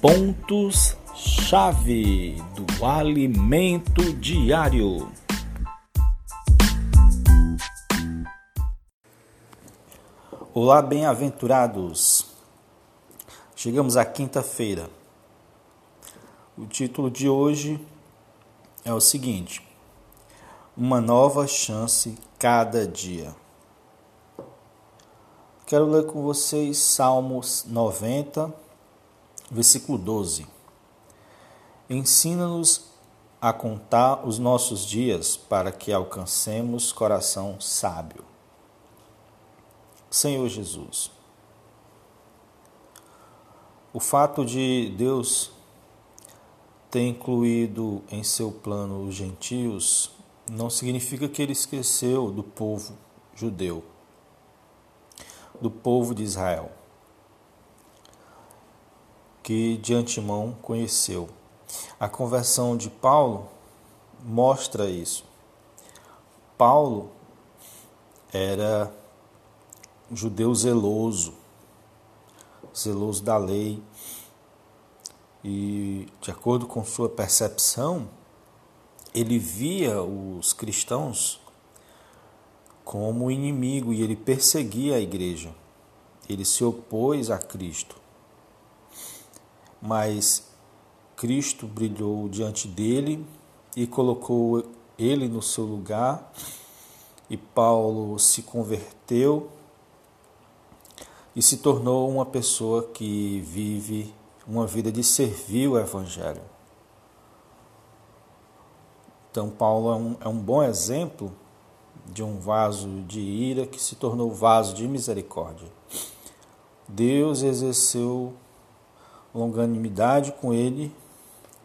pontos-chave do alimento diário. Olá, bem-aventurados! Chegamos à quinta-feira. O título de hoje é o seguinte: Uma nova chance cada dia. Quero ler com vocês Salmos 90 versículo 12. Ensina-nos a contar os nossos dias para que alcancemos coração sábio. Senhor Jesus, o fato de Deus ter incluído em seu plano os gentios não significa que ele esqueceu do povo judeu, do povo de Israel que de antemão conheceu. A conversão de Paulo mostra isso. Paulo era judeu zeloso, zeloso da lei, e de acordo com sua percepção, ele via os cristãos como inimigo e ele perseguia a igreja. Ele se opôs a Cristo mas Cristo brilhou diante dele e colocou ele no seu lugar, e Paulo se converteu e se tornou uma pessoa que vive uma vida de servir o Evangelho. Então, Paulo é um, é um bom exemplo de um vaso de ira que se tornou vaso de misericórdia. Deus exerceu longanimidade com ele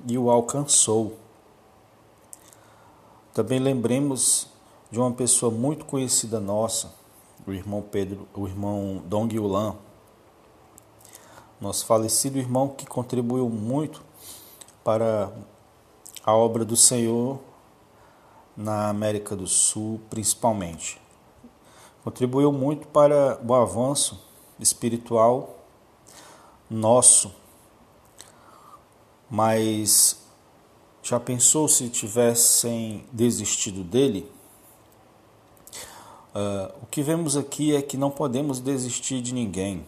e o alcançou. Também lembremos de uma pessoa muito conhecida nossa, o irmão Pedro, o irmão Dong Yulan, nosso falecido irmão que contribuiu muito para a obra do Senhor na América do Sul, principalmente. Contribuiu muito para o avanço espiritual nosso mas já pensou se tivessem desistido dele? Uh, o que vemos aqui é que não podemos desistir de ninguém.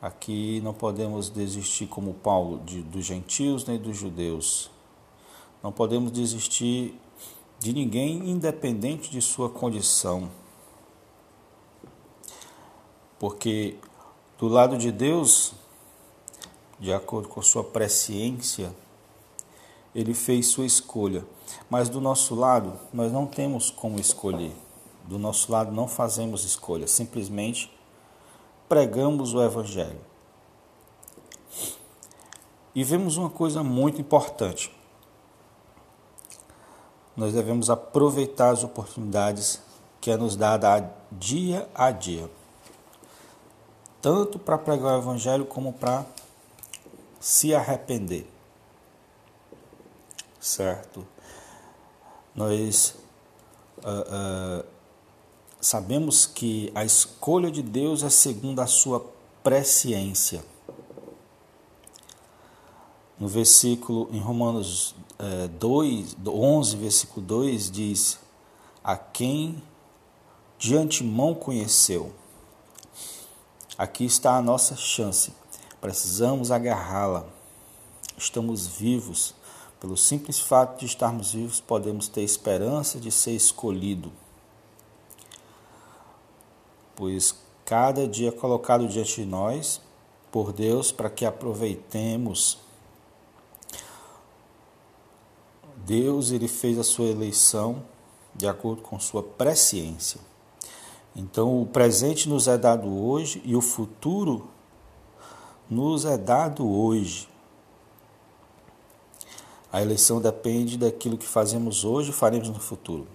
Aqui não podemos desistir como Paulo de, dos gentios nem dos judeus. Não podemos desistir de ninguém, independente de sua condição. Porque do lado de Deus de acordo com sua presciência, ele fez sua escolha. Mas do nosso lado, nós não temos como escolher. Do nosso lado, não fazemos escolha, simplesmente pregamos o Evangelho. E vemos uma coisa muito importante. Nós devemos aproveitar as oportunidades que é nos dada dia a dia, tanto para pregar o Evangelho como para se arrepender. Certo? Nós uh, uh, sabemos que a escolha de Deus é segundo a sua presciência. No versículo, em Romanos uh, 2, 11, versículo 2, diz: A quem de antemão conheceu. Aqui está a nossa chance Precisamos agarrá-la. Estamos vivos. Pelo simples fato de estarmos vivos, podemos ter esperança de ser escolhido. Pois cada dia colocado diante de nós por Deus para que aproveitemos. Deus ele fez a sua eleição de acordo com sua presciência. Então o presente nos é dado hoje e o futuro nos é dado hoje. A eleição depende daquilo que fazemos hoje e faremos no futuro.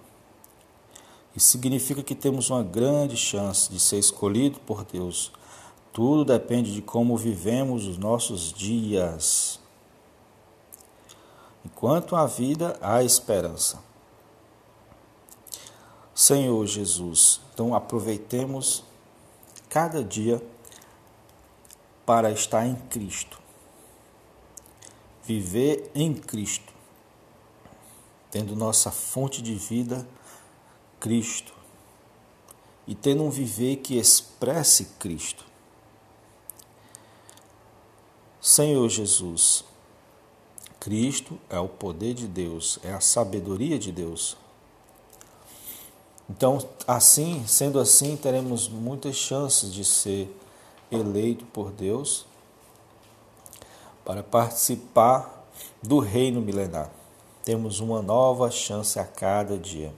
Isso significa que temos uma grande chance de ser escolhido por Deus. Tudo depende de como vivemos os nossos dias. Enquanto há vida, há esperança. Senhor Jesus, então aproveitemos cada dia para estar em Cristo. Viver em Cristo, tendo nossa fonte de vida, Cristo, e tendo um viver que expresse Cristo. Senhor Jesus, Cristo é o poder de Deus, é a sabedoria de Deus. Então, assim, sendo assim, teremos muitas chances de ser eleito por Deus para participar do reino milenar. Temos uma nova chance a cada dia.